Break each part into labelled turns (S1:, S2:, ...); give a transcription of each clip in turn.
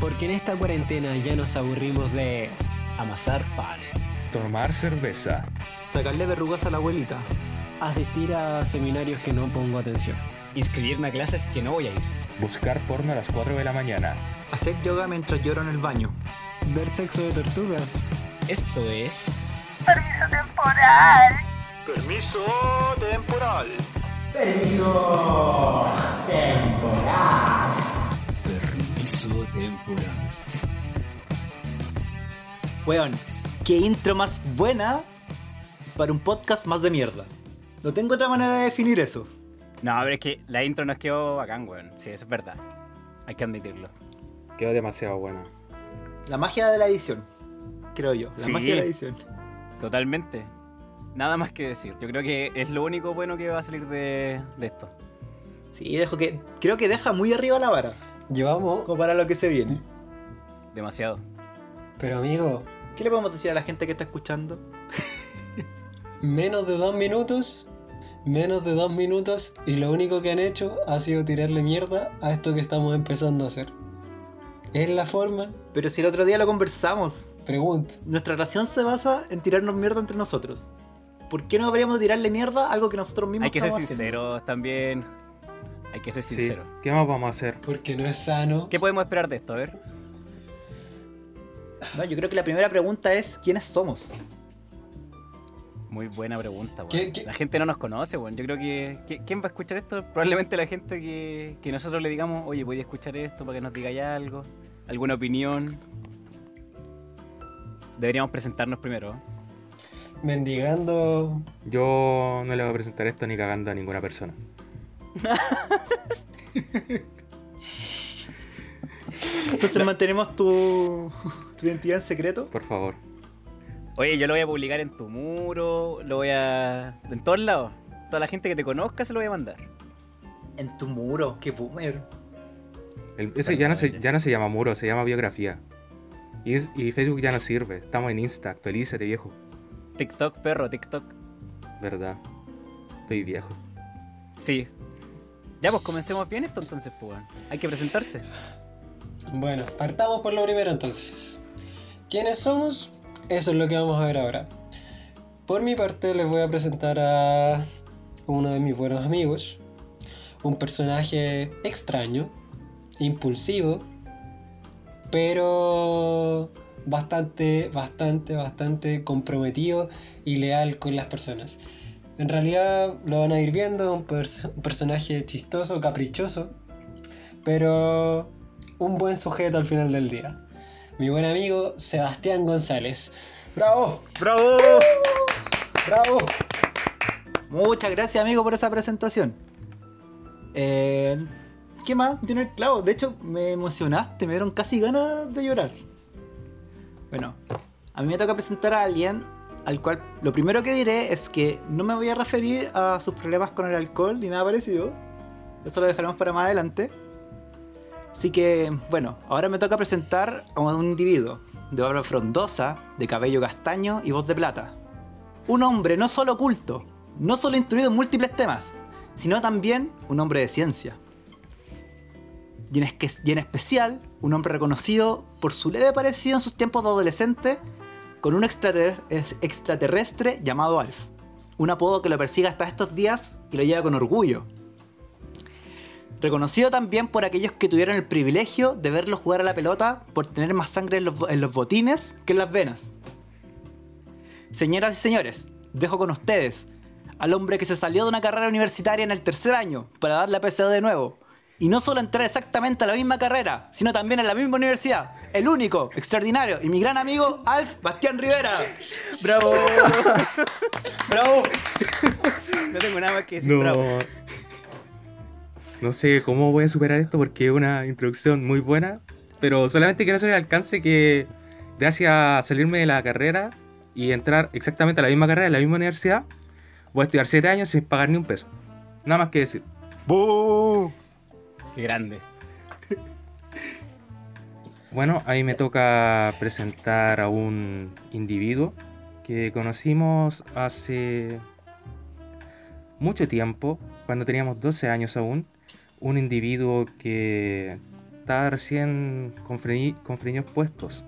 S1: Porque en esta cuarentena ya nos aburrimos de
S2: amasar pan,
S3: tomar cerveza,
S4: sacarle verrugas a la abuelita,
S1: asistir a seminarios que no pongo atención,
S2: inscribirme a clases que no voy a ir,
S3: buscar porno a las 4 de la mañana,
S4: hacer yoga mientras lloro en el baño,
S1: ver sexo de tortugas.
S2: Esto es...
S5: Permiso temporal.
S4: Permiso temporal.
S6: Permiso temporal.
S2: Temporal.
S4: Weón, qué intro más buena para un podcast más de mierda. No tengo otra manera de definir eso.
S2: No, pero es que la intro nos quedó bacán, weón. Sí, eso es verdad. Hay que admitirlo.
S3: Quedó demasiado buena.
S4: La magia de la edición, creo yo. La
S2: Sí.
S4: magia de la edición.
S2: Totalmente. Nada más que decir. Yo creo que es lo único bueno que va a salir de, de esto.
S4: Sí, dejo que, creo que deja muy arriba la vara,
S1: Llevamos,
S4: como para lo que se viene.
S2: Demasiado.
S1: pero amigo,
S4: ¿Qué le podemos decir a la gente que está escuchando?
S1: menos de dos minutos, menos de dos minutos y lo único que han hecho ha sido tirarle mierda a esto que estamos empezando a hacer. Es la forma,
S4: Pero si el otro día lo conversamos,
S1: pregunto.
S4: nuestra relación se basa en tirarnos mierda entre nosotros. ¿Por qué no habríamos de tirarle mierda a algo que nosotros mismos
S2: Hay que ser
S4: estamos haciendo?
S2: sinceros también. Hay que ser
S3: Sí.
S2: sinceros.
S3: ¿Qué más vamos a hacer?
S1: Porque no es sano.
S2: ¿Qué podemos esperar de esto? A ver.
S4: No, yo creo que la primera pregunta es ¿quiénes somos?
S2: Muy buena pregunta, weón.
S1: ¿Qué- qué?
S2: La gente no nos conoce, weón. Yo creo que, que- ¿Quién va a escuchar esto? Probablemente la gente que, que nosotros le digamos, oye, voy a escuchar esto para que nos digáis algo, alguna opinión. Deberíamos presentarnos primero.
S1: Mendigando.
S3: Yo no le voy a presentar esto ni cagando a ninguna persona.
S4: Entonces mantenemos tu, tu identidad en secreto.
S3: Por favor.
S2: Oye, yo lo voy a publicar en tu muro, lo voy a... En todos lados. Toda la gente que te conozca se lo voy a mandar.
S4: En tu muro, qué boomer.
S3: El- ese ya no, se, ya no se llama muro, se llama biografía. Y, es- y Facebook ya no sirve. Estamos en Insta, actualízate viejo.
S2: TikTok, perro, TikTok.
S3: ¿Verdad? Estoy viejo.
S2: Sí. Ya, pues comencemos bien esto entonces, pues. Hay que presentarse.
S1: Bueno, partamos por lo primero entonces. ¿Quiénes somos? Eso es lo que vamos a ver ahora. Por mi parte les voy a presentar a uno de mis buenos amigos. Un personaje extraño, impulsivo, pero bastante, bastante, bastante comprometido y leal con las personas. En realidad lo van a ir viendo, un, pers- un personaje chistoso, caprichoso, pero un buen sujeto al final del día. Mi buen amigo Sebastián González. ¡Bravo!
S2: ¡Bravo!
S1: ¡Bravo!
S4: Muchas gracias, amigo, por esa presentación. Eh, ¿Qué más? Tiene el clavo. De hecho, me emocionaste, me dieron casi ganas de llorar. Bueno, a mí me toca presentar a alguien al cual lo primero que diré es que no me voy a referir a sus problemas con el alcohol ni nada parecido. Eso lo dejaremos para más adelante. Así que, bueno, ahora me toca presentar a un individuo de barba frondosa, de cabello castaño y voz de plata. Un hombre no solo culto, no solo instruido en múltiples temas, sino también un hombre de ciencia. Y en, especial, un hombre reconocido por su leve parecido en sus tiempos de adolescente con un extrater- es- extraterrestre llamado Alf. Un apodo que lo persigue hasta estos días y lo lleva con orgullo. Reconocido también por aquellos que tuvieron el privilegio de verlo jugar a la pelota por tener más sangre en los, botines que en las venas. Señoras y señores, dejo con ustedes al hombre que se salió de una carrera universitaria en el tercer año para dar la PSO de nuevo. Y no solo entrar exactamente a la misma carrera, sino también en la misma universidad. El único, extraordinario y mi gran amigo Alf Bastián Rivera.
S2: ¡Bravo!
S1: ¡Bravo!
S2: No tengo nada más que decir.
S3: No.
S2: Bravo.
S3: No sé cómo voy a superar esto porque es una introducción muy buena. Pero solamente quiero hacer el alcance que gracias a salirme de la carrera y entrar exactamente a la misma carrera, en la misma universidad, voy a estudiar 7 años sin pagar ni un peso. Nada más que decir.
S4: ¡Bú!
S2: Qué grande.
S3: Bueno, ahí me toca presentar a un individuo que conocimos hace mucho tiempo, cuando teníamos 12 años aún. Un individuo que estaba recién con, freni- con frenos puestos,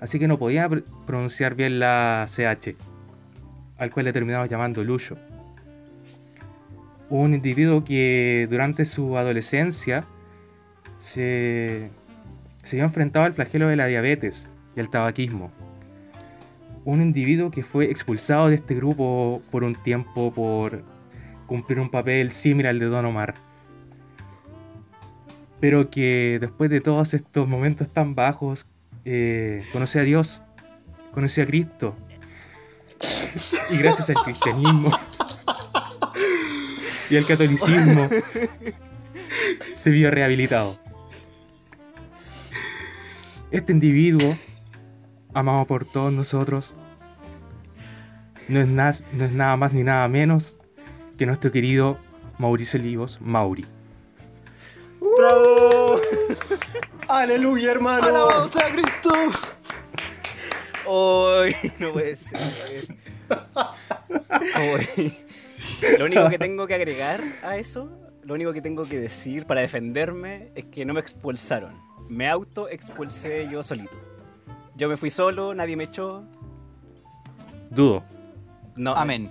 S3: así que no podía pr- pronunciar bien la CH, al cual le terminamos llamando Lucho. Un individuo que durante su adolescencia se, se vio enfrentado al flagelo de la diabetes y al tabaquismo. Un individuo que fue expulsado de este grupo por un tiempo por cumplir un papel similar al de Don Omar. Pero que después de todos estos momentos tan bajos, eh, conoció a Dios, conoció a Cristo. Y gracias al cristianismo y al catolicismo, se vio rehabilitado. Este individuo, amado por todos nosotros, no es, nas- no es nada más ni nada menos que nuestro querido Mauricio Olivos, Mauri.
S2: ¡Bravo!
S1: ¡Aleluya, hermano!
S4: ¡Alabado sea Cristo!
S2: ¡Uy! No puede ser. Uy. Lo único que tengo que agregar a eso, lo único que tengo que decir para defenderme es que no me expulsaron. Me auto-expulsé yo solito. Yo me fui solo, nadie me echó.
S3: Dudo.
S2: No,
S4: Amén.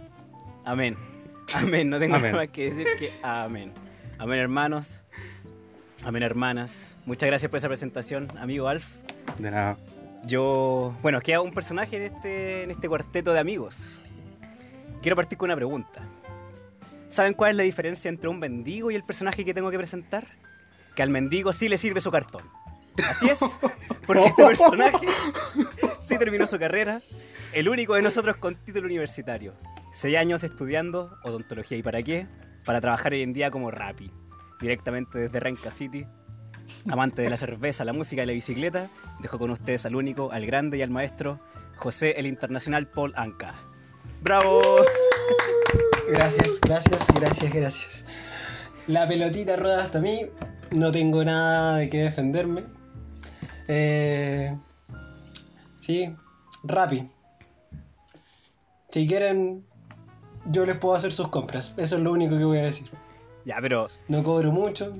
S2: Amén. Amén. No tengo
S3: Amén.
S2: nada más que decir que amén. Amén, hermanos. Amén, hermanas. Muchas gracias por esa presentación, amigo Alf.
S3: De nada.
S2: Yo, bueno, queda un personaje en este, en este cuarteto de amigos. Quiero partir con una pregunta. ¿Saben cuál es la diferencia entre un mendigo y el personaje que tengo que presentar? Que al mendigo sí le sirve su cartón. Así es, porque este personaje sí terminó su carrera, el único de nosotros con título universitario. Seis años estudiando odontología y para qué? Para trabajar hoy en día como Rappi, directamente desde Renca City, amante de la cerveza, la música y la bicicleta, dejo con ustedes al único, al grande y al maestro, José el Internacional Paul Anca. ¡Bravo!
S1: Gracias, gracias, gracias, gracias. La pelotita rueda hasta mí. No tengo nada de qué defenderme. Eh, sí, Rappi. Si quieren, yo les puedo hacer sus compras. Eso es lo único que voy a decir.
S2: Ya, pero,
S1: No cobro mucho.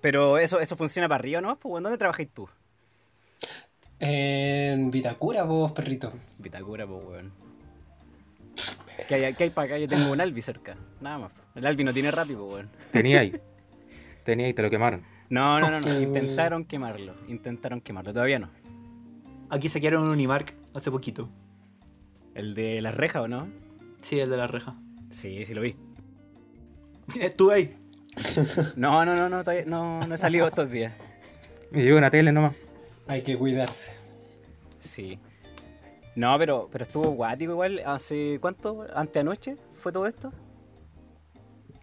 S2: pero eso, eso funciona para arriba, ¿no? Pues, ¿dónde trabajáis tú?
S1: En Vitacura, vos, perrito.
S2: Vitacura, pues, weón. ¿Qué hay, qué hay para acá? Yo tengo un Albi cerca, nada más. El Albi no tiene rápido, weón.
S3: Tenía ahí. Tenía ahí, te lo quemaron.
S2: No, no, no, no. Intentaron quemarlo. Intentaron quemarlo. Todavía no.
S4: Aquí saquearon un Unimark hace poquito.
S2: ¿El de las rejas o no?
S4: Sí, el de la reja.
S2: Sí, sí lo vi.
S4: Estuve ahí.
S2: No, no, no, no, todavía no, no he salido estos días.
S3: Me llegó una tele nomás.
S1: Hay que cuidarse.
S2: Sí. No, pero, pero estuvo guático igual. ¿Hace cuánto? ¿Anteanoche fue todo esto?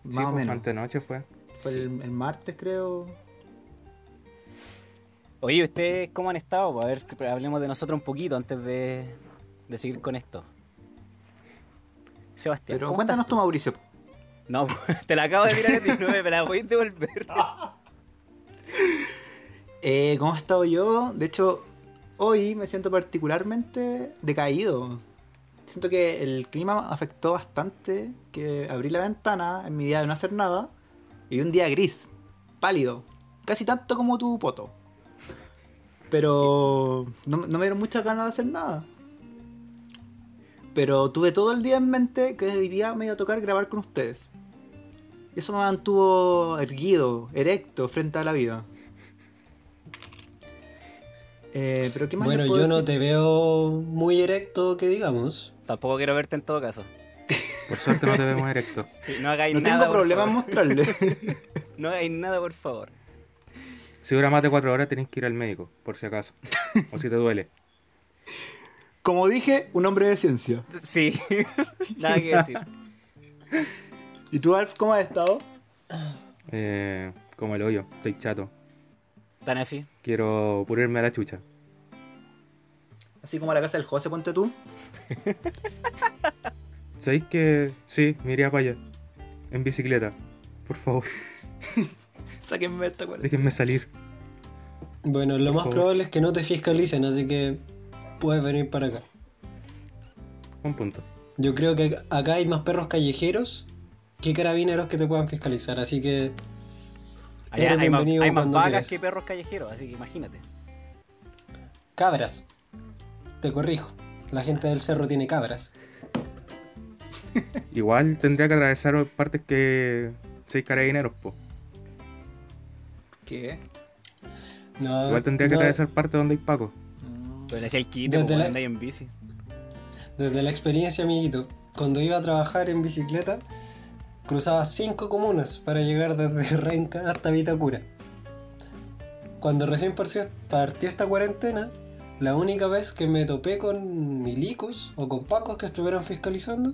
S4: Más
S3: Sí,
S4: o
S3: pues,
S4: menos.
S3: Antenoche fue.
S4: Fue
S2: Sí.
S4: el, el martes, creo.
S2: Oye, ¿ustedes cómo han estado? Pues, A ver, hablemos de nosotros un poquito antes de, de seguir con esto. Sebastián,
S4: Pero
S2: ¿cómo
S4: cuéntanos
S2: estás
S4: tú, Mauricio.
S2: No, te la acabo de mirar a ti, no me la voy a devolver.
S4: Eh, ¿Cómo he estado yo? De hecho, hoy me siento particularmente decaído. Siento que el clima afectó bastante, que abrí la ventana en mi día de no hacer nada y un día gris, pálido, casi tanto como tu poto. Pero no, me dieron muchas ganas de hacer nada. Pero tuve todo el día en mente que hoy día me iba a tocar grabar con ustedes. Eso me mantuvo erguido, erecto frente a la vida. Eh, pero ¿qué más
S1: Bueno, yo no te veo muy erecto, que digamos.
S2: Tampoco quiero verte en todo caso.
S3: Por suerte no te vemos directo.
S2: Sí, no hagáis
S4: No
S2: nada.
S4: tengo
S2: por
S4: problema en
S2: favor.
S4: mostrarle.
S2: No hagáis nada, por favor.
S3: Si dura más de cuatro horas tenés que ir al médico, por si acaso. O si te duele.
S4: Como dije, un hombre de ciencia.
S2: Sí, nada que decir.
S4: ¿Y tú, Alf, cómo has estado?
S3: Eh, como el hoyo, estoy chato.
S2: Tan así.
S3: Quiero pulirme a la chucha.
S4: Así como a la casa del José, ponte tú.
S3: ¿Sabéis que sí, me iría para allá? En bicicleta. Por favor,
S4: Sáquenme esta cual.
S3: déjenme salir.
S1: Bueno, lo más
S3: favor.
S1: probable es que no te fiscalicen, así que puedes venir para acá.
S3: Un punto.
S1: Yo creo que acá hay más perros callejeros que carabineros que te puedan fiscalizar, así que
S2: Allá hay más, hay más vacas
S1: quieras.
S2: que perros callejeros, así que imagínate.
S1: Cabras. Te corrijo. La gente del cerro tiene cabras.
S3: Igual tendría que atravesar partes que seis carabineros, po.
S4: ¿Qué?
S1: No,
S3: Igual tendría que
S1: no,
S3: atravesar partes donde hay Paco.
S2: Pero le hacía el quite,
S1: Desde la-
S2: en bici.
S1: Desde la experiencia, amiguito, cuando iba a trabajar en bicicleta, cruzaba cinco comunas para llegar desde Renca hasta Vitacura. Cuando recién partió, partió esta cuarentena, la única vez que me topé con milicos o con pacos que estuvieran fiscalizando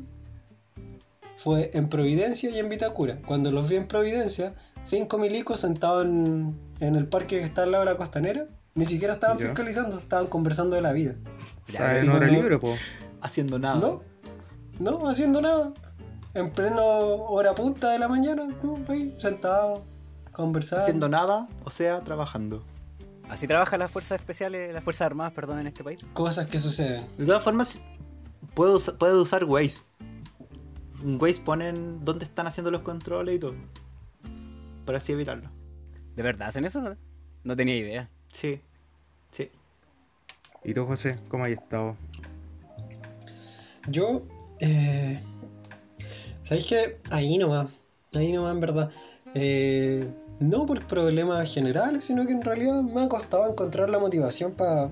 S1: fue en Providencia y en Vitacura. Cuando los vi en Providencia, cinco milicos sentados en, en el parque que está al lado de la costanera, ni siquiera estaban
S3: Ya.
S1: fiscalizando, estaban conversando de la vida.
S2: Pero-
S3: en hora libre, po.
S4: Haciendo nada.
S1: No, no, haciendo nada. En pleno hora punta de la mañana, ¿no? ahí sentado, conversando.
S4: Haciendo nada, o sea, trabajando.
S2: Así trabajan las fuerzas especiales, las fuerzas armadas, perdón, en este país.
S1: Cosas que suceden.
S4: De todas formas, puedo, puedo usar Waze. En Waze ponen dónde están haciendo los controles y todo. Para así evitarlo.
S2: ¿De verdad hacen eso? No, no tenía idea.
S4: Sí. Sí.
S3: ¿Y tú, José? ¿Cómo has estado?
S1: Yo, eh, ¿sabéis qué? Ahí nomás, ahí nomás en verdad. Eh, no por problemas generales, sino que en realidad me ha costado encontrar la motivación para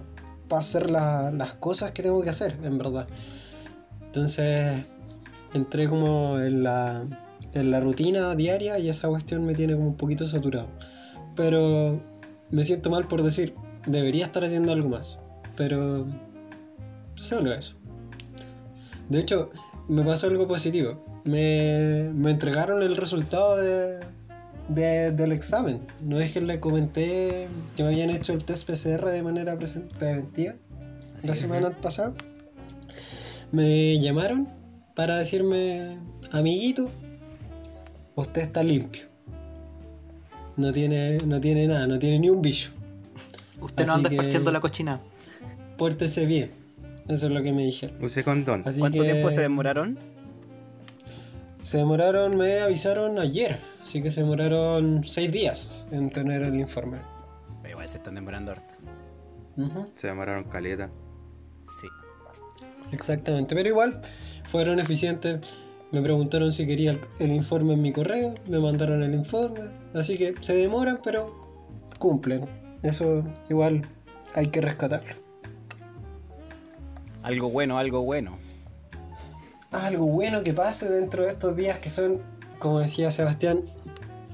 S1: hacer la- las cosas que tengo que hacer, en verdad. Entonces, entré como en la, en la rutina diaria y esa cuestión me tiene como un poquito saturado. Pero me siento mal por decir, debería estar haciendo algo más. Pero solo eso. De hecho, me pasó algo positivo. Me, me entregaron el resultado de, de- del examen. ¿No es que le comenté que me habían hecho el test PCR de manera preventiva
S2: Así
S1: la semana pasada? Me llamaron para decirme, amiguito, usted está limpio. No tiene, no tiene nada, no tiene ni un bicho.
S4: Usted no anda esparciendo la cochina.
S1: Pórtese bien. Eso es lo que me dijeron.
S3: Use condón.
S1: Así
S2: ¿Cuánto
S1: que-
S2: tiempo se demoraron?
S1: Se demoraron, me avisaron ayer, así que se demoraron seis días en tener el informe.
S2: Pero igual se están demorando harto.
S3: Se llamaron caleta.
S2: Sí.
S1: Exactamente, pero igual fueron eficientes. Me preguntaron si quería el, el informe en mi correo, me mandaron el informe, así que se demoran, pero cumplen. Eso igual hay que rescatarlo.
S2: Algo bueno, algo bueno.
S1: Algo bueno que pase dentro de estos días que son, como decía Sebastián,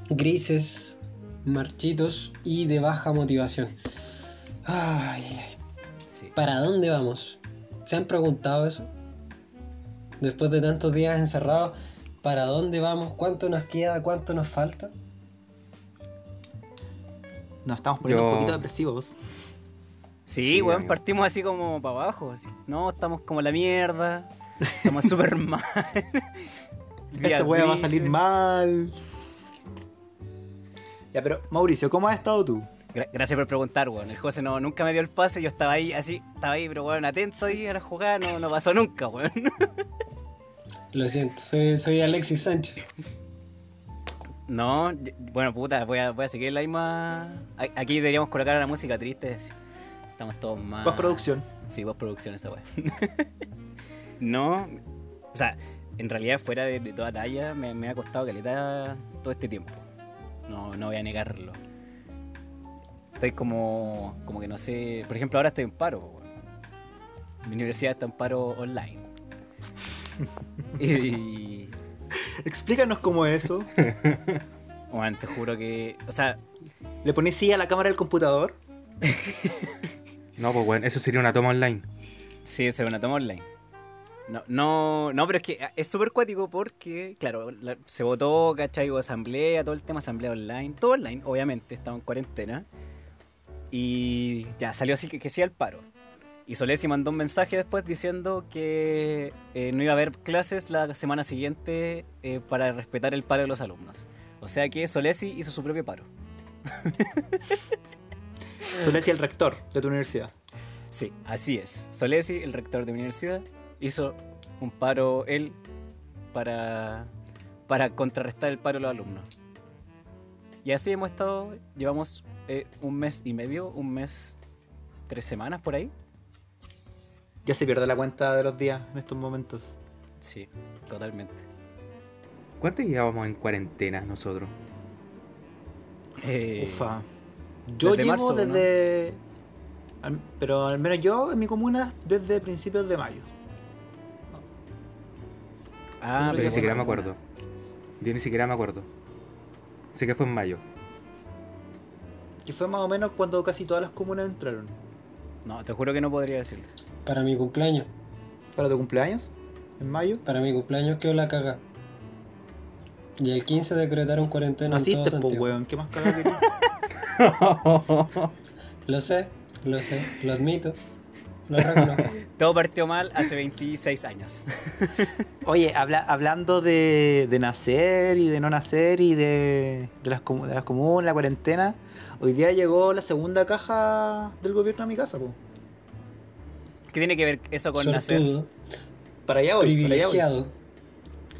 S1: grises, marchitos y de baja motivación. Ay, ay, ay.
S2: Sí.
S1: ¿Para dónde vamos? ¿Se han preguntado eso? Después de tantos días encerrados, ¿para dónde vamos? ¿Cuánto nos queda? ¿Cuánto nos falta?
S4: Nos estamos poniendo
S3: Yo-
S4: un poquito depresivos.
S2: Sí,
S3: Sí,
S2: weón, partimos así como para abajo. así. No, estamos como la mierda. Estamos súper mal.
S4: Esta wea va a salir mal. Ya, pero Mauricio, ¿cómo has estado tú?
S2: Gra- gracias por preguntar, weón. El José no, nunca me dio el pase. Yo estaba ahí, así, estaba ahí, pero weón, atento ahí a la jugada. No, no pasó nunca, weón.
S1: Lo siento, soy, soy Alexis Sánchez.
S2: No, bueno, puta, voy a, voy a seguir la misma. a- Aquí deberíamos colocar la música triste. Estamos todos más.
S4: Postproducción.
S2: Sí, postproducción esa weá. no, o sea, en realidad fuera de, de toda talla me, me ha costado caleta todo este tiempo. No, no voy a negarlo. Estoy como, como que no sé. Por ejemplo, ahora estoy en paro. Mi universidad está en paro online. y,
S4: Explícanos cómo es eso.
S2: bueno, te juro que. O sea,
S4: ¿Le pones sí a la cámara del computador?
S3: No, pues bueno, eso sería una toma online.
S2: Sí, es una toma online. No, no, no, pero es que es súper cuático porque, claro, la- se votó, ¿cachai? Asamblea, todo el tema asamblea online, todo online, obviamente, estaba en cuarentena. Y ya, salió así que, que sí al paro. Y Solesi mandó un mensaje después diciendo que eh, no iba a haber clases la semana siguiente eh, para respetar el paro de los alumnos. O sea que Solesi hizo su propio paro.
S4: Decías el rector de tu universidad.
S2: Sí, así es. Solesi, el rector de mi universidad, hizo un paro él para, para contrarrestar el paro de los alumnos. Y así hemos estado, llevamos eh, un mes y medio, un mes, tres semanas por ahí.
S4: Ya se pierde la cuenta de los días en estos momentos.
S2: Sí, totalmente.
S3: ¿Cuánto llevábamos en cuarentena nosotros?
S2: Eh,
S4: Ufa. Yo
S2: desde
S4: llevo
S2: marzo, ¿no?
S4: desde. al- Pero al menos yo en mi comuna desde principios de mayo.
S2: Ah,
S4: Pero
S3: Yo ni siquiera me acuerdo. Yo ni siquiera me acuerdo. Sé que fue en mayo.
S4: Que fue más o menos cuando casi todas las comunas entraron.
S2: No, te juro que no podría decirlo.
S1: Para mi cumpleaños.
S4: ¿Para tu cumpleaños? ¿En mayo?
S1: Para mi cumpleaños quedó la caga. Y el 15 decretaron cuarentena en todo
S4: Naciste, po,
S1: Santiago.
S4: weón. ¿Qué más cagado querías?
S1: Lo sé, lo sé, lo admito. Lo.
S2: Todo partió mal hace 26 años.
S4: Oye, habla- hablando de, de nacer y de no nacer y de, de, las, de las comunas, la cuarentena, hoy día llegó la segunda caja del gobierno a mi casa, po.
S2: ¿Qué tiene que ver eso con nacer?
S4: Para allá voy, para allá voy.
S1: privilegiado.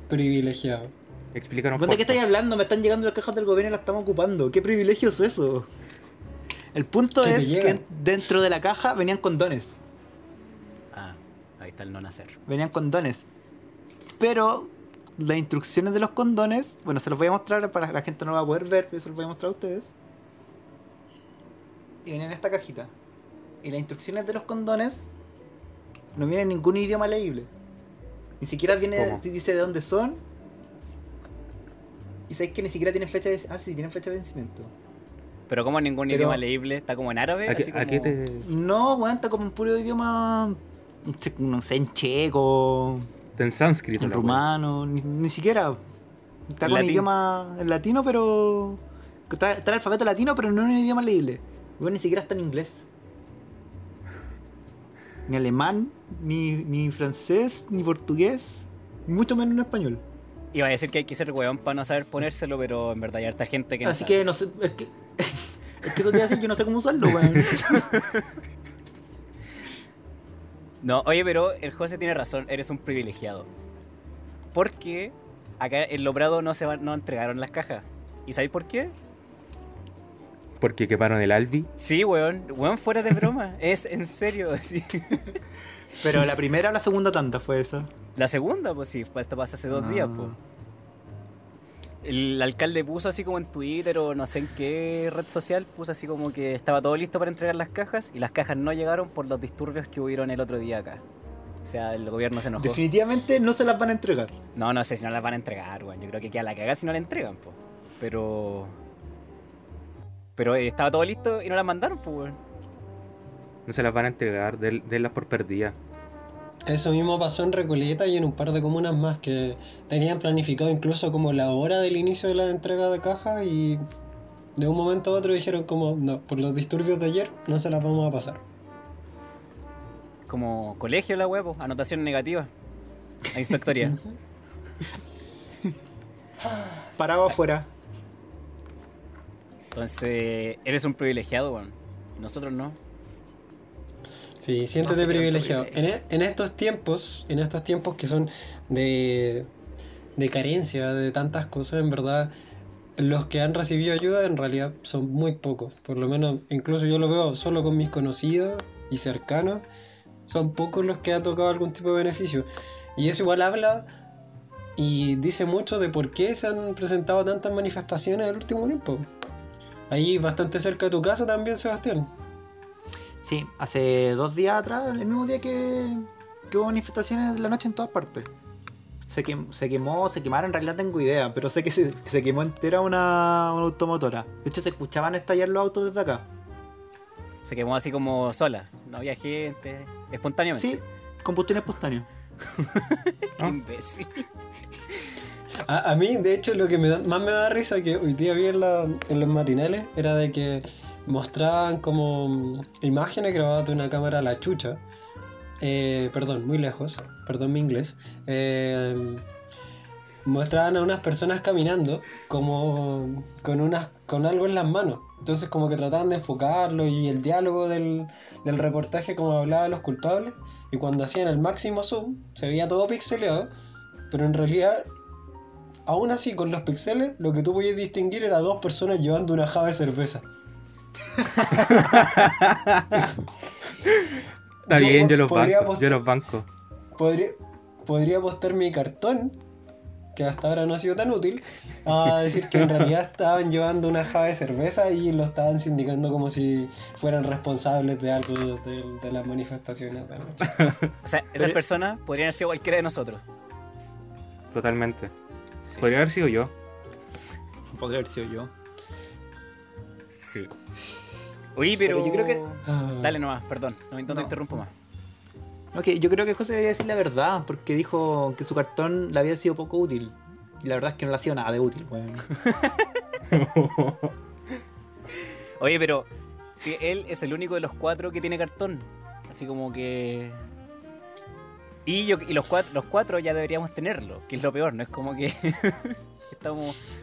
S1: Privilegiado.
S3: Explícanos
S4: ¿Dónde qué estáis hablando? Me están llegando las cajas del gobierno y las estamos ocupando. ¿Qué privilegio es eso? El punto es que dentro de la caja venían condones.
S2: Ah, ahí está el no nacer.
S4: Venían condones. Pero las instrucciones de los condones, bueno, se los voy a mostrar para la gente no lo va a poder ver, pero se los voy a mostrar a ustedes. Y venían en esta cajita. Y las instrucciones de los condones no vienen en ningún idioma leíble. Ni siquiera viene,
S3: ¿Cómo?
S4: dice de dónde son. Y sabéis que ni siquiera tienen fecha de Ah, sí, tienen fecha de vencimiento.
S2: Pero como ningún
S4: Pero-
S2: idioma leíble, está como en árabe.
S4: No, weón, está como en puro idioma. No sé, en checo,
S3: En sánscrito.
S4: en rumano, ni, ni siquiera. Está
S2: En
S4: con
S2: latín.
S4: idioma en latino, pero. Está, está el alfabeto latino, pero no en un idioma leíble. Weón, ni siquiera está en inglés. Ni alemán, ni, ni francés, ni portugués, ni mucho menos en español.
S2: Iba a decir que hay que ser weón para no saber ponérselo, pero en verdad hay harta gente que no
S4: Así
S2: sabe.
S4: que no sé. Es que. es que eso te iba a decir, yo no sé cómo usarlo, weón.
S2: No, oye, pero el José tiene razón, eres un privilegiado. Porque acá en Lobrado no se van, no entregaron las cajas. ¿Y sabéis por qué?
S3: Porque quemaron el Albi.
S2: Sí, weón, weón, fuera de broma. es en serio, sí.
S4: Pero la primera o la segunda tanda fue esa.
S2: La segunda, pues sí, esto pasó hace dos días,
S4: Ah.
S2: pues. El alcalde puso así como en Twitter o no sé en qué red social, puso así como que estaba todo listo para entregar las cajas y las cajas no llegaron por los disturbios que hubieron el otro día acá. O sea, el gobierno se enojó.
S4: Definitivamente no se las van a entregar.
S2: No, no sé si no las van a entregar, weón. Yo creo que queda la cagada si no la entregan, pues. Pero. Pero eh, estaba todo listo y no las mandaron, pues, weón.
S3: No se las van a entregar, denlas por perdidas.
S1: Eso mismo pasó en Recoleta y en un par de comunas más que tenían planificado incluso como la hora del inicio de la entrega de cajas y de un momento a otro dijeron como, no, por los disturbios de ayer no se las vamos a pasar.
S2: Como colegio la huevo, anotación negativa. A inspectoría.
S4: Parado afuera.
S2: Entonces, eres un privilegiado, weón. Nosotros no.
S1: Sí, siéntete
S4: No
S1: privilegiado. En, e- en estos tiempos, en estos tiempos que son de, de carencia de tantas cosas, en verdad, los que han recibido ayuda en realidad son muy pocos. Por lo menos, incluso yo lo veo solo con mis conocidos y cercanos, son pocos los que ha tocado algún tipo de beneficio. Y eso igual habla y dice mucho de por qué se han presentado tantas manifestaciones en el último tiempo. Ahí bastante cerca de tu casa también, Sebastián.
S4: Sí, hace dos días atrás, el mismo día que, que hubo manifestaciones de la noche en todas partes. Se, quem- se quemó, se quemaron, en realidad tengo idea, pero sé que se, que se quemó entera una, una automotora. De hecho, se escuchaban estallar los autos desde acá.
S2: Se quemó así como sola. No había gente. Espontáneamente.
S4: Sí, combustión espontánea.
S2: Qué imbécil.
S1: A, a mí, de hecho, lo que me da- más me da risa que hoy día vi en, la- en los matinales era de que mostraban como mm, imágenes grabadas de una cámara a la chucha. Eh, perdón, muy lejos, perdón mi inglés. Eh, mostraban a unas personas caminando como con, unas, con algo en las manos. Entonces como que trataban de enfocarlo y el diálogo del, del reportaje como hablaba de los culpables. Y cuando hacían el máximo zoom se veía todo pixeleado, pero en realidad aún así con los pixeles, lo que tú podías distinguir era dos personas llevando una java de cerveza.
S3: Está
S1: Yo
S3: bien, yo los banco. Yo los banco.
S1: Podría, podría apostar mi cartón, que hasta ahora no ha sido tan útil, a decir que en realidad estaban llevando una java de cerveza y lo estaban sindicando como si fueran responsables de algo de, de las manifestaciones de anoche.
S2: O sea, esas personas podrían haber sido cualquiera de nosotros.
S3: Totalmente.
S2: Sí.
S3: Podría haber sido yo.
S4: Podría haber sido yo.
S2: Sí. Oye, pero...
S4: Pero yo creo que-
S1: Ah.
S2: Dale nomás, perdón, no, no te
S4: No.
S2: interrumpo más.
S4: Ok, yo creo que José debería decir la verdad, porque dijo que su cartón le había sido poco útil. Y la verdad es que no le ha sido nada de útil, weón.
S2: Oye, pero que él es el único de los cuatro que tiene cartón. Así como que. Y, yo, y los, cuatro, los cuatro ya deberíamos tenerlo, que es lo peor, no es como que. Estamos.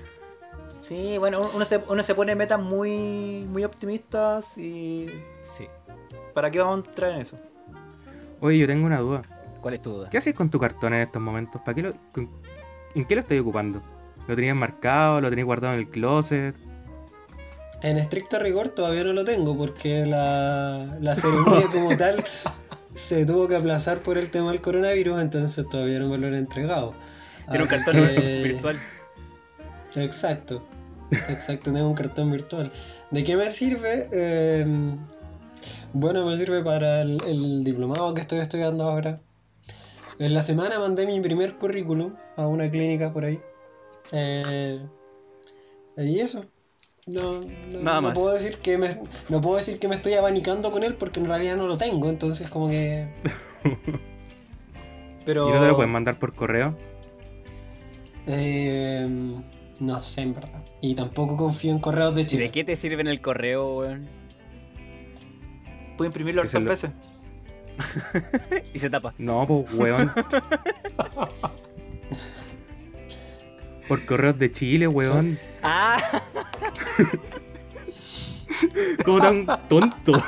S4: Sí, bueno, uno se, uno se pone metas muy, muy optimistas y...
S2: Sí.
S4: ¿Para qué vamos a entrar en eso?
S3: Oye, yo tengo una duda.
S2: ¿Cuál es tu duda?
S3: ¿Qué haces con tu cartón en estos momentos? ¿Para qué lo, con- ¿En qué lo estoy ocupando? ¿Lo tenías marcado? ¿Lo tenías guardado en el closet?
S1: En estricto rigor todavía no lo tengo porque la, la ceremonia como tal se tuvo que aplazar por el tema del coronavirus, entonces todavía no me lo han entregado.
S2: Tiene un cartón
S1: que-
S2: virtual.
S1: Exacto, exacto, tengo un cartón virtual. ¿De qué me sirve? Eh, bueno, me sirve para el, el diplomado que estoy estudiando ahora. En la semana mandé mi primer currículum a una clínica por ahí. Eh, y eso. No, no,
S2: Nada
S1: no
S2: más.
S1: puedo decir que me, no puedo decir que me estoy abanicando con él porque en realidad no lo tengo, entonces como que
S4: Pero...
S3: ¿Y no te lo pueden mandar por correo?
S1: eh, no sé en verdad. Y tampoco confío en correos de
S2: ¿Y
S1: Chile.
S2: de qué te sirve en el correo, weón?
S4: Puedo imprimirlo hartas
S3: lo-
S4: veces.
S2: Y se tapa.
S3: No, pues weón. por correos de Chile, weón.
S2: ¡Ah!
S3: ¿Cómo tan tonto?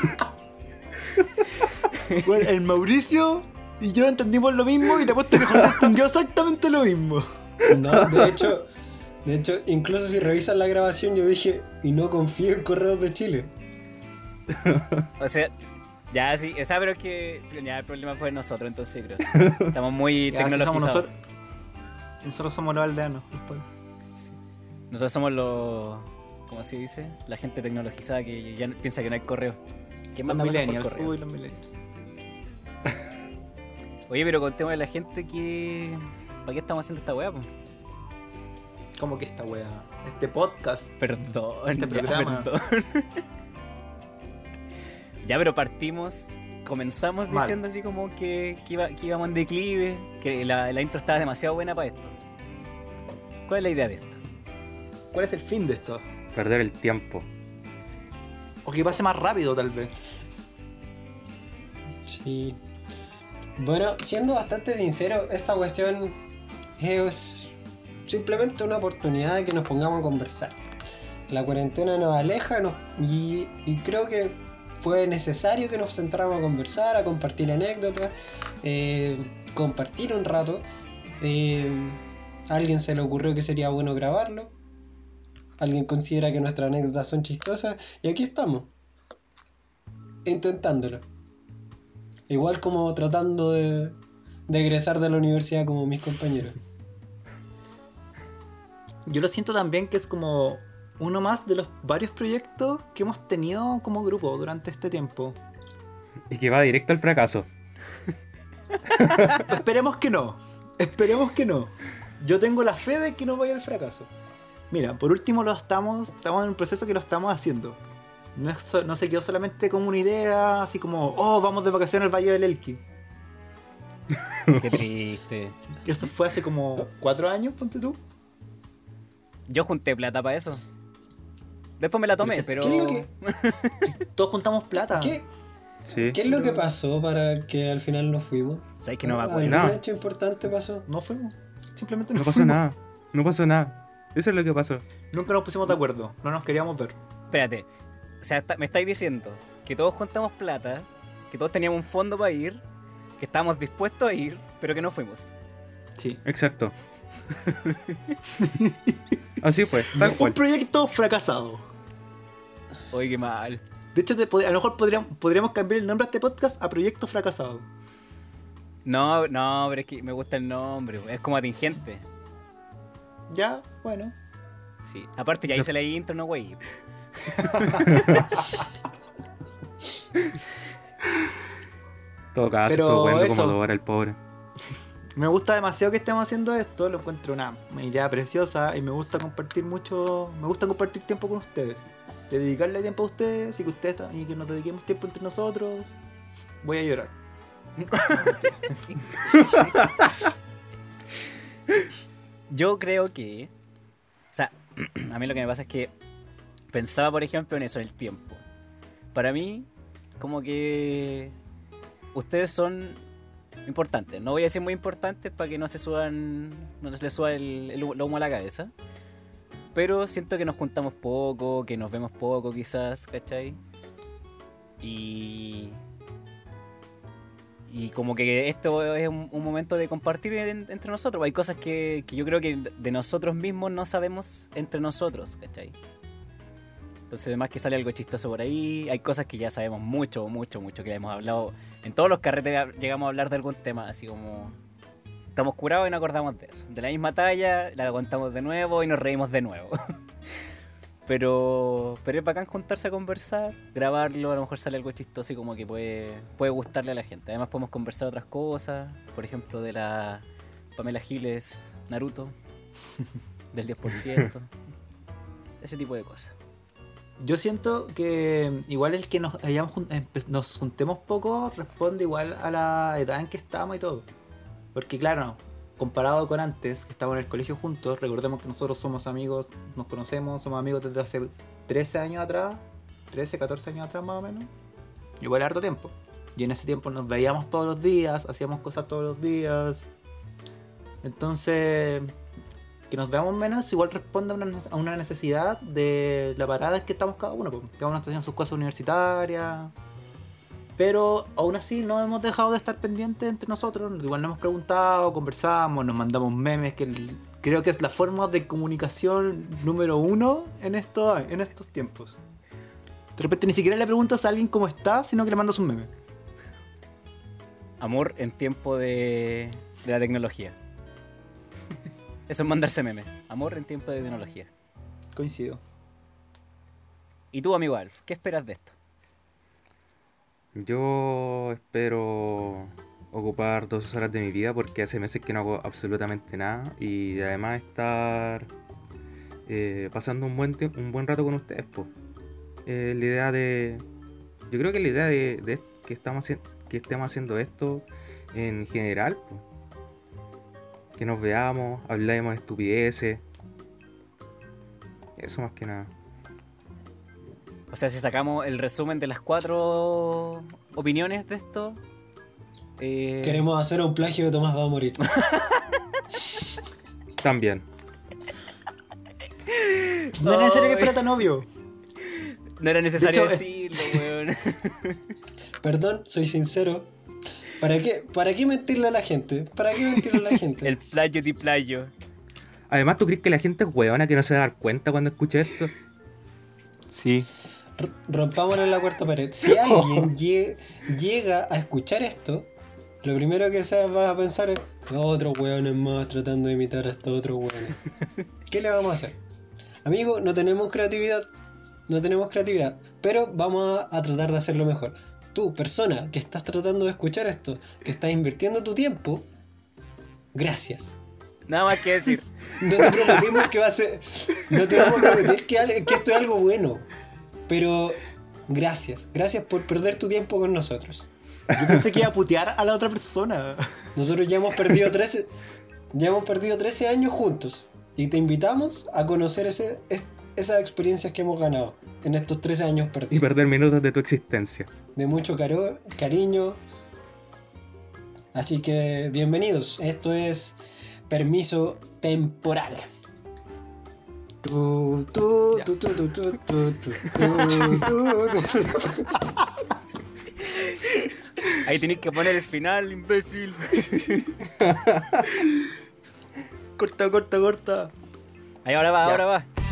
S4: Bueno, el Mauricio y yo entendimos lo mismo y te apuesto que José entendió exactamente lo mismo.
S1: No, de hecho, de hecho, incluso si revisas la grabación, yo dije, y no confío en correos de Chile.
S2: O sea, ya sí, o sea, pero es que ya el problema fue nosotros, entonces creo. Estamos muy
S4: somos
S2: tecnologizados.
S4: nosotros, nosotros somos los aldeanos. los pueblos.
S2: Nosotros somos los. ¿Cómo se dice? La gente tecnologizada que ya piensa que no hay correo. ¿Quién
S4: Los
S2: manda por
S4: millennials.
S2: correo?
S4: Uy, los millennials.
S2: Oye, pero contemos a la gente que. ¿Para qué estamos haciendo esta weá? po?
S4: ¿Cómo que esta wea? Este podcast.
S2: Perdón,
S4: Este
S2: ya,
S4: programa.
S2: perdón. ya, pero partimos. Comenzamos
S4: Mal.
S2: diciendo así como que, que, iba- que íbamos en declive, que la, la intro estaba demasiado buena para esto. ¿Cuál es la idea de esto?
S4: ¿Cuál es el fin de esto?
S3: Perder el tiempo.
S4: O que pase más rápido, tal vez.
S1: Sí. Bueno, siendo bastante sincero, esta cuestión es simplemente una oportunidad de que nos pongamos a conversar. La cuarentena nos aleja y, creo que fue necesario que nos sentáramos a conversar, a compartir anécdotas, eh, compartir un rato. Eh, a alguien se le ocurrió que sería bueno grabarlo. Alguien considera que nuestras anécdotas son chistosas y aquí estamos, intentándolo. Igual como tratando de, de egresar de la universidad como mis compañeros.
S4: Yo lo siento también que es como uno más de los varios proyectos que hemos tenido como grupo durante este tiempo.
S3: Y que va directo al fracaso.
S4: Esperemos que no. Esperemos que no. Yo tengo la fe de que no vaya al fracaso. Mira, por último lo estamos, estamos en un proceso que lo estamos haciendo. No, es so- no se quedó solamente como una idea, así como, oh, vamos de vacaciones al Valle del Elqui.
S2: Qué triste.
S4: Esto fue hace como cuatro años, ponte tú.
S2: Yo junté plata para eso. Después me la tomé, pero.
S1: ¿Qué es lo que,
S4: Todos juntamos plata.
S1: qué,
S3: Sí.
S1: qué es lo que pasó para que al final nos fuimos?
S2: ¿Sabes que no me acuerdo?
S1: ¿Algún
S3: No.
S1: hecho importante pasó?
S4: No fuimos. Simplemente
S3: No
S4: no,
S3: pasó
S4: fuimos.
S3: nada. No pasó nada. Eso es lo que pasó.
S4: Nunca nos pusimos de acuerdo. No nos queríamos ver.
S2: Espérate. O sea, está- me estáis diciendo que todos juntamos plata, que todos teníamos un fondo para ir, que estábamos dispuestos a ir, pero que no fuimos.
S4: Sí.
S3: Exacto. Así fue, tal
S4: Un
S3: cual.
S4: proyecto fracasado.
S2: Oye, qué mal.
S4: De hecho, te pod- a lo mejor podríamos, podríamos cambiar el nombre a este podcast a Proyecto Fracasado.
S2: No, no, pero es que me gusta el nombre, es como atingente.
S4: Ya, bueno.
S2: Sí. Aparte, ya hice la intro, no, güey.
S3: Todo caso,
S4: Pero
S3: estuvo bueno
S4: eso.
S3: como al pobre.
S4: Me gusta demasiado que estemos haciendo esto, lo encuentro una, idea preciosa y me gusta compartir mucho, me gusta compartir tiempo con ustedes. De dedicarle tiempo a ustedes y que ustedes y que nos dediquemos tiempo entre nosotros. Voy a llorar.
S2: Yo creo que. O sea, a mí lo que me pasa es que pensaba, por ejemplo, en eso, en el tiempo. Para mí, como que. Ustedes son importantes. No voy a decir muy importantes para que no se suban. No les suba el, el humo a la cabeza. Pero siento que nos juntamos poco, que nos vemos poco, quizás, ¿cachai? Y. Y como que esto es un, momento de compartir en- entre nosotros. Hay cosas que, que yo creo que de nosotros mismos no sabemos entre nosotros, ¿cachai? Entonces además que sale algo chistoso por ahí. Hay cosas que ya sabemos mucho, mucho, mucho, que hemos hablado. En todos los carretes llegamos a hablar de algún tema, así como... Estamos curados y nos acordamos de eso. De la misma talla, la contamos de nuevo y nos reímos de nuevo. Pero, pero es bacán juntarse a conversar, grabarlo, a lo mejor sale algo chistoso y como que puede, puede gustarle a la gente. Además podemos conversar otras cosas, por ejemplo de la Pamela Giles, Naruto, del 10%, ese tipo de cosas.
S4: Yo siento que igual el que nos, hayamos nos juntemos poco responde igual a la edad en que estamos y todo. Porque claro, comparado con antes, que estábamos en el colegio juntos, recordemos que nosotros somos amigos, nos conocemos, somos amigos desde hace 13 años atrás, 13, 14 años atrás más o menos. Igual harto tiempo. Y en ese tiempo nos veíamos todos los días, hacíamos cosas todos los días. Entonces, que nos veamos menos igual responde a una, a una necesidad de la parada en que estamos cada uno. po. Cada uno está haciendo sus cosas universitarias. Pero aún así no hemos dejado de estar pendientes entre nosotros. Igual nos hemos preguntado, conversamos, nos mandamos memes, que creo que es la forma de comunicación número uno en, esto, en estos tiempos. De repente ni siquiera le preguntas a alguien cómo está, sino que le mandas un meme.
S2: Amor en tiempo de la tecnología. Eso es mandarse meme. Amor en tiempo de tecnología.
S4: Coincido.
S2: ¿Y tú, amigo Alf, qué esperas de esto?
S3: Yo espero ocupar dos horas de mi vida porque hace meses que no hago absolutamente nada y además estar eh, pasando un buen un buen rato con ustedes. po. Eh, la idea de, yo creo que la idea de, de que estamos que estemos haciendo esto en general, po. Que nos veamos, hablemos de estupideces, eso más que nada.
S2: O sea, si sacamos el resumen de las cuatro opiniones de esto. eh,
S1: Queremos hacer un plagio de Tomás va a morir.
S3: También.
S4: No era necesario que fuera tan obvio.
S2: No era necesario
S4: De hecho,
S2: decirlo, weón.
S1: Perdón, soy sincero. ¿Para qué, ¿Para qué mentirle a la gente? ¿Para qué mentirle a la gente?
S2: El playo de playo.
S3: Además, ¿tú crees que la gente es huevona que no se va a dar cuenta cuando escuche esto?
S4: Sí.
S1: R- Rompámosle la cuarta pared. Si alguien lle- llega a escuchar esto, lo primero que se va a pensar es: otros hueones más tratando de imitar a estos otros hueones. ¿Qué le vamos a hacer? Amigo, no tenemos creatividad. No tenemos creatividad. Pero vamos a, a tratar de hacerlo mejor. Tú, persona que estás tratando de escuchar esto, que estás invirtiendo tu tiempo, gracias.
S2: Nada más que decir.
S1: No te prometimos que va a ser. No te vamos a prometer que, esto es algo bueno. Pero gracias. Gracias por perder tu tiempo con nosotros.
S4: Yo pensé que iba a putear a la otra persona.
S1: Nosotros ya hemos perdido 13. Ya hemos perdido 13 años juntos. Y te invitamos a conocer ese, es- esas experiencias que hemos ganado en estos 13 años perdidos.
S3: Y perder minutos de tu existencia.
S1: De mucho caro, cariño. Así que bienvenidos. Esto es permiso temporal.
S2: Ahí tenéis que poner el final, imbécil.
S4: corta, corta, corta.
S2: Ahí ahora va, ahora va.